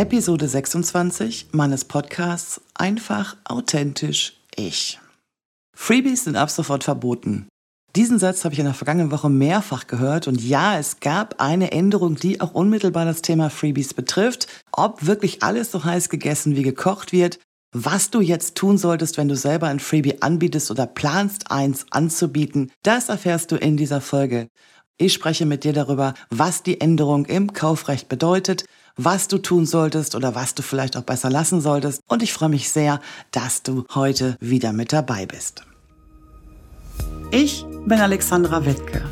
Episode 26 meines Podcasts Einfach authentisch ich. Freebies sind ab sofort verboten. Diesen Satz habe ich in der vergangenen Woche mehrfach gehört und ja, es gab eine Änderung, die auch unmittelbar das Thema Freebies betrifft. Ob wirklich alles so heiß gegessen wie gekocht wird, was du jetzt tun solltest, wenn du selber ein Freebie anbietest oder planst, eins anzubieten, das erfährst du in dieser Folge. Ich spreche mit dir darüber, was die Änderung im Kaufrecht bedeutet, was du tun solltest oder was du vielleicht auch besser lassen solltest. Und ich freue mich sehr, dass du heute wieder mit dabei bist. Ich bin Alexandra Wittke.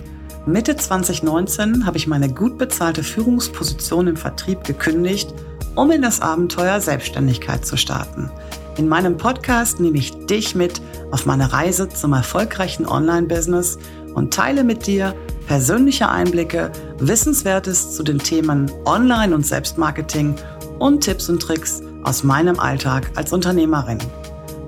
Mitte 2019 habe ich meine gut bezahlte Führungsposition im Vertrieb gekündigt, um in das Abenteuer Selbstständigkeit zu starten. In meinem Podcast nehme ich dich mit auf meine Reise zum erfolgreichen Online-Business und teile mit dir persönliche Einblicke, Wissenswertes zu den Themen Online- und Selbstmarketing und Tipps und Tricks aus meinem Alltag als Unternehmerin.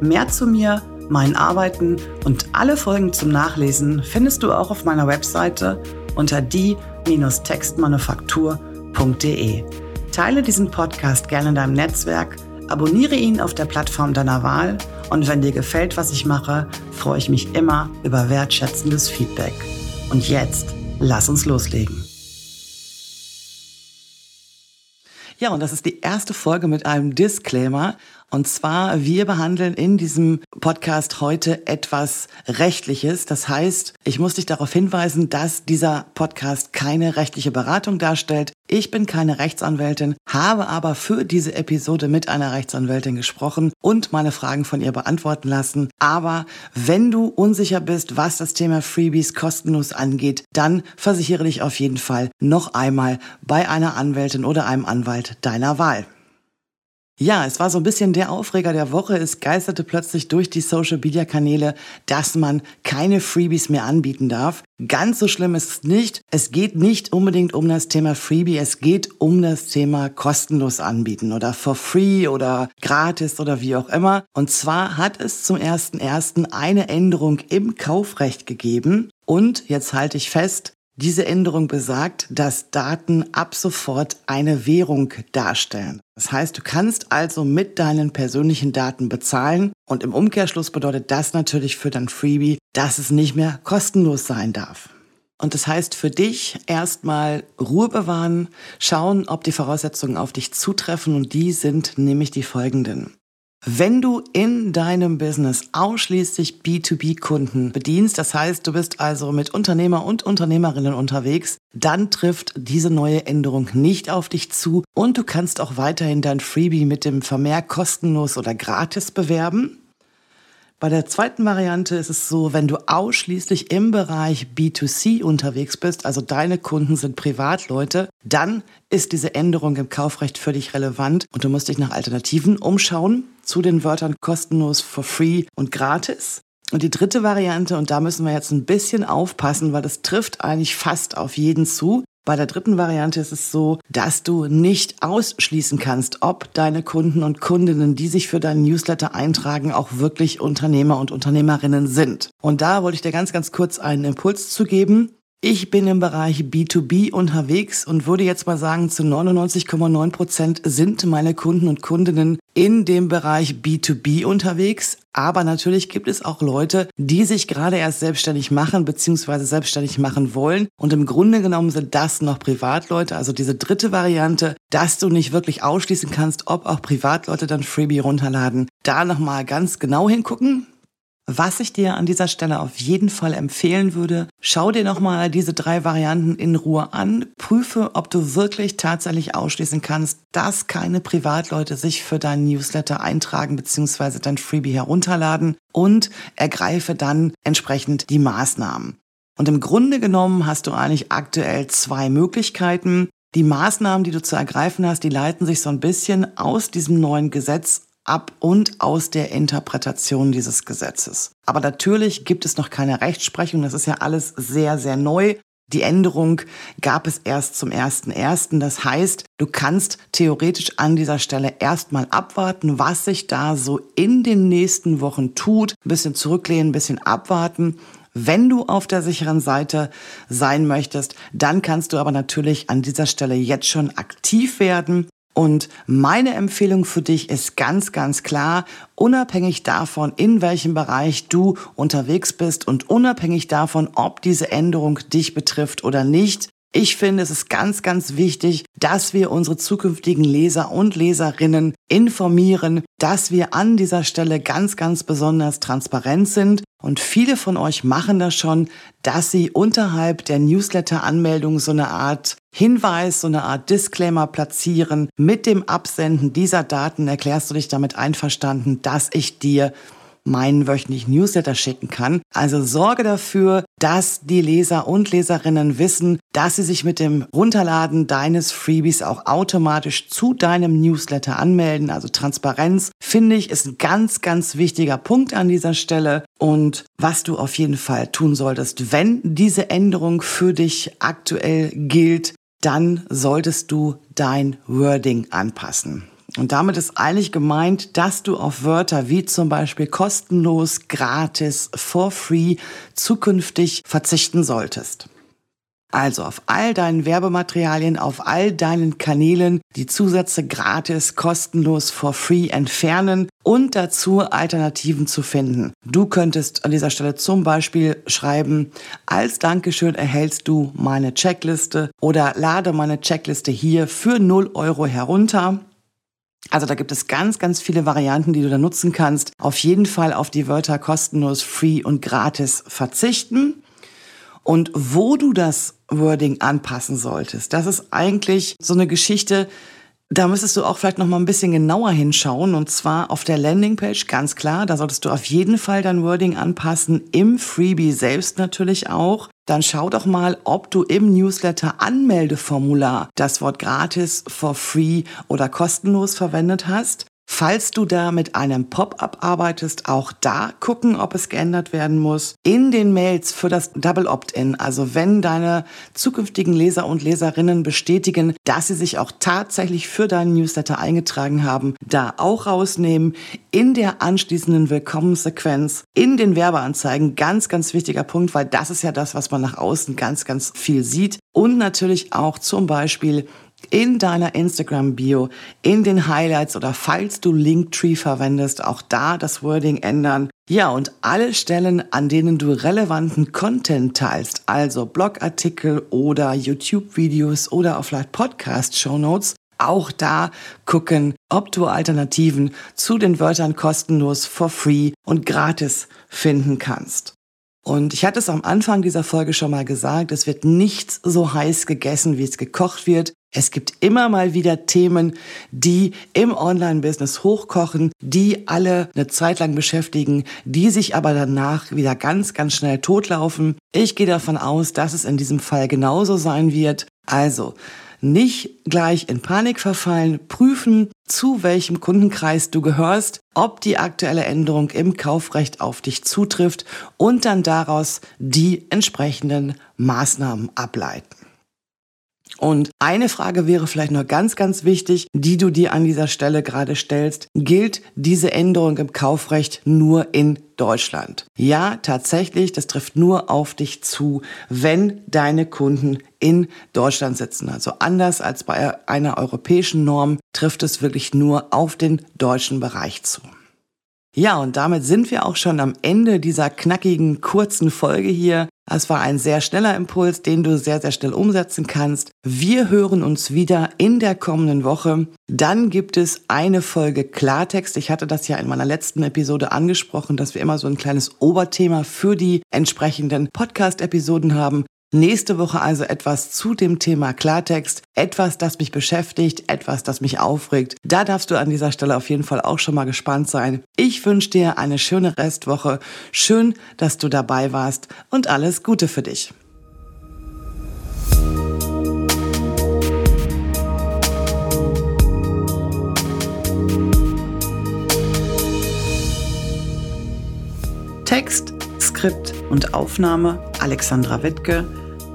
Mehr zu mir, meinen Arbeiten und alle Folgen zum Nachlesen findest du auch auf meiner Webseite unter die-textmanufaktur.de. Teile diesen Podcast gerne in deinem Netzwerk – Abonniere ihn auf der Plattform deiner Wahl und wenn dir gefällt, was ich mache, freue ich mich immer über wertschätzendes Feedback. Und jetzt, lass uns loslegen. Ja, und das ist die erste Folge mit einem Disclaimer. Und zwar, wir behandeln in diesem Podcast heute etwas Rechtliches. Das heißt, ich muss dich darauf hinweisen, dass dieser Podcast keine rechtliche Beratung darstellt. Ich bin keine Rechtsanwältin, habe aber für diese Episode mit einer Rechtsanwältin gesprochen und meine Fragen von ihr beantworten lassen. Aber wenn du unsicher bist, was das Thema Freebies kostenlos angeht, dann versichere dich auf jeden Fall noch einmal bei einer Anwältin oder einem Anwalt deiner Wahl. Ja, es war so ein bisschen der Aufreger der Woche. Es geisterte plötzlich durch die Social-Media-Kanäle, dass man keine Freebies mehr anbieten darf. Ganz so schlimm ist es nicht. Es geht nicht unbedingt um das Thema Freebie. Es geht um das Thema kostenlos anbieten oder for free oder gratis oder wie auch immer. Und zwar hat es zum ersten eine Änderung im Kaufrecht gegeben. Und jetzt halte ich fest, diese Änderung besagt, dass Daten ab sofort eine Währung darstellen. Das heißt, du kannst also mit deinen persönlichen Daten bezahlen und im Umkehrschluss bedeutet das natürlich für dein Freebie, dass es nicht mehr kostenlos sein darf. Und das heißt für dich erstmal Ruhe bewahren, schauen, ob die Voraussetzungen auf dich zutreffen und die sind nämlich die folgenden. Wenn du in deinem Business ausschließlich B2B-Kunden bedienst, das heißt, du bist also mit Unternehmer und Unternehmerinnen unterwegs, dann trifft diese neue Änderung nicht auf dich zu und du kannst auch weiterhin dein Freebie mit dem Vermerk kostenlos oder gratis bewerben. Bei der zweiten Variante ist es so, wenn du ausschließlich im Bereich B2C unterwegs bist, also deine Kunden sind Privatleute, dann ist diese Änderung im Kaufrecht völlig relevant und du musst dich nach Alternativen umschauen zu den Wörtern kostenlos, for free und gratis. Und die dritte Variante, und da müssen wir jetzt ein bisschen aufpassen, weil das trifft eigentlich fast auf jeden zu, bei der dritten Variante ist es so, dass du nicht ausschließen kannst, ob deine Kunden und Kundinnen, die sich für deinen Newsletter eintragen, auch wirklich Unternehmer und Unternehmerinnen sind. Und da wollte ich dir ganz, ganz kurz einen Impuls zu geben. Ich bin im Bereich B2B unterwegs und würde jetzt mal sagen, zu 99,9 Prozent sind meine Kunden und Kundinnen in dem Bereich B2B unterwegs. Aber natürlich gibt es auch Leute, die sich gerade erst selbstständig machen bzw. selbstständig machen wollen. Und im Grunde genommen sind das noch Privatleute. Also diese dritte Variante, dass du nicht wirklich ausschließen kannst, ob auch Privatleute dann Freebie runterladen. Da nochmal ganz genau hingucken. Was ich dir an dieser Stelle auf jeden Fall empfehlen würde, schau dir nochmal diese drei Varianten in Ruhe an, prüfe, ob du wirklich tatsächlich ausschließen kannst, dass keine Privatleute sich für deinen Newsletter eintragen bzw. dein Freebie herunterladen und ergreife dann entsprechend die Maßnahmen. Und im Grunde genommen hast du eigentlich aktuell zwei Möglichkeiten. Die Maßnahmen, die du zu ergreifen hast, die leiten sich so ein bisschen aus diesem neuen Gesetz ab und aus der Interpretation dieses Gesetzes. Aber natürlich gibt es noch keine Rechtsprechung. Das ist ja alles sehr, sehr neu. Die Änderung gab es erst zum 1.1. Das heißt, du kannst theoretisch an dieser Stelle erstmal abwarten, was sich da so in den nächsten Wochen tut. Ein bisschen zurücklehnen, ein bisschen abwarten. Wenn du auf der sicheren Seite sein möchtest, dann kannst du aber natürlich an dieser Stelle jetzt schon aktiv werden Und meine Empfehlung für dich ist ganz, ganz klar, unabhängig davon, in welchem Bereich du unterwegs bist und unabhängig davon, ob diese Änderung dich betrifft oder nicht, ich finde, es ist ganz, ganz wichtig, dass wir unsere zukünftigen Leser und Leserinnen informieren, dass wir an dieser Stelle ganz, ganz besonders transparent sind. Und viele von euch machen das schon, dass sie unterhalb der Newsletter-Anmeldung so eine Art Hinweis, so eine Art Disclaimer platzieren. Mit dem Absenden dieser Daten erklärst du dich damit einverstanden, dass ich dir meinen wöchentlichen Newsletter schicken kann. Also sorge dafür, dass die Leser und Leserinnen wissen, dass sie sich mit dem Runterladen deines Freebies auch automatisch zu deinem Newsletter anmelden. Also Transparenz, finde ich, ist ein ganz, ganz wichtiger Punkt an dieser Stelle. Und was du auf jeden Fall tun solltest, wenn diese Änderung für dich aktuell gilt, dann solltest du dein Wording anpassen. Und damit ist eigentlich gemeint, dass du auf Wörter wie zum Beispiel kostenlos, gratis, for free zukünftig verzichten solltest. Also auf all deinen Werbematerialien, auf all deinen Kanälen die Zusätze gratis, kostenlos, for free entfernen und dazu Alternativen zu finden. Du könntest an dieser Stelle zum Beispiel schreiben, als Dankeschön erhältst du meine Checkliste oder lade meine Checkliste hier für 0 Euro herunter. Also da gibt es ganz, ganz viele Varianten, die du da nutzen kannst. Auf jeden Fall auf die Wörter kostenlos, free und gratis verzichten. Und wo du das Wording anpassen solltest, das ist eigentlich so eine Geschichte, da müsstest du auch vielleicht noch mal ein bisschen genauer hinschauen und zwar auf der Landingpage ganz klar, da solltest du auf jeden Fall dein Wording anpassen, im Freebie selbst natürlich auch. Dann schau doch mal, ob du im Newsletter Anmeldeformular das Wort gratis, for free oder kostenlos verwendet hast. Falls du da mit einem Pop-up arbeitest, auch da gucken, ob es geändert werden muss. In den Mails für das Double Opt-in, also wenn deine zukünftigen Leser und Leserinnen bestätigen, dass sie sich auch tatsächlich für deinen Newsletter eingetragen haben, da auch rausnehmen. In der anschließenden Willkommenssequenz, in den Werbeanzeigen, ganz, ganz wichtiger Punkt, weil das ist ja das, was man nach außen ganz, ganz viel sieht. Und natürlich auch zum Beispiel in deiner Instagram-Bio, in den Highlights oder falls du Linktree verwendest, auch da das Wording ändern. Ja, und alle Stellen, an denen du relevanten Content teilst, also Blogartikel oder YouTube-Videos oder auch vielleicht Podcast-Shownotes, auch da gucken, ob du Alternativen zu den Wörtern kostenlos, for free und gratis finden kannst. Und ich hatte es am Anfang dieser Folge schon mal gesagt, es wird nichts so heiß gegessen, wie es gekocht wird. Es gibt immer mal wieder Themen, die im Online-Business hochkochen, die alle eine Zeit lang beschäftigen, die sich aber danach wieder ganz, ganz schnell totlaufen. Ich gehe davon aus, dass es in diesem Fall genauso sein wird. Also, nicht gleich in Panik verfallen, prüfen, zu welchem Kundenkreis du gehörst, ob die aktuelle Änderung im Kaufrecht auf dich zutrifft und dann daraus die entsprechenden Maßnahmen ableiten. Und eine Frage wäre vielleicht noch ganz, ganz wichtig, die du dir an dieser Stelle gerade stellst. Gilt diese Änderung im Kaufrecht nur in Deutschland? Ja, tatsächlich, das trifft nur auf dich zu, wenn deine Kunden in Deutschland sitzen. Also anders als bei einer europäischen Norm trifft es wirklich nur auf den deutschen Bereich zu. Ja, und damit sind wir auch schon am Ende dieser knackigen, kurzen Folge hier. Es war ein sehr schneller Impuls, den du sehr, sehr schnell umsetzen kannst. Wir hören uns wieder in der kommenden Woche. Dann gibt es eine Folge Klartext. Ich hatte das ja in meiner letzten Episode angesprochen, dass wir immer so ein kleines Oberthema für die entsprechenden Podcast-Episoden haben. Nächste Woche also etwas zu dem Thema Klartext, etwas, das mich beschäftigt, etwas, das mich aufregt. Da darfst du an dieser Stelle auf jeden Fall auch schon mal gespannt sein. Ich wünsche dir eine schöne Restwoche. Schön, dass du dabei warst und alles Gute für dich. Text, Skript und Aufnahme Alexandra Wittke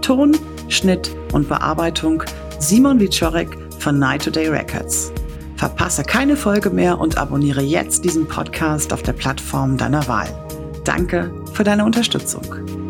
Ton, Schnitt und Bearbeitung Simon Wiczorek von Night Today Records. Verpasse keine Folge mehr und abonniere jetzt diesen Podcast auf der Plattform deiner Wahl. Danke für deine Unterstützung.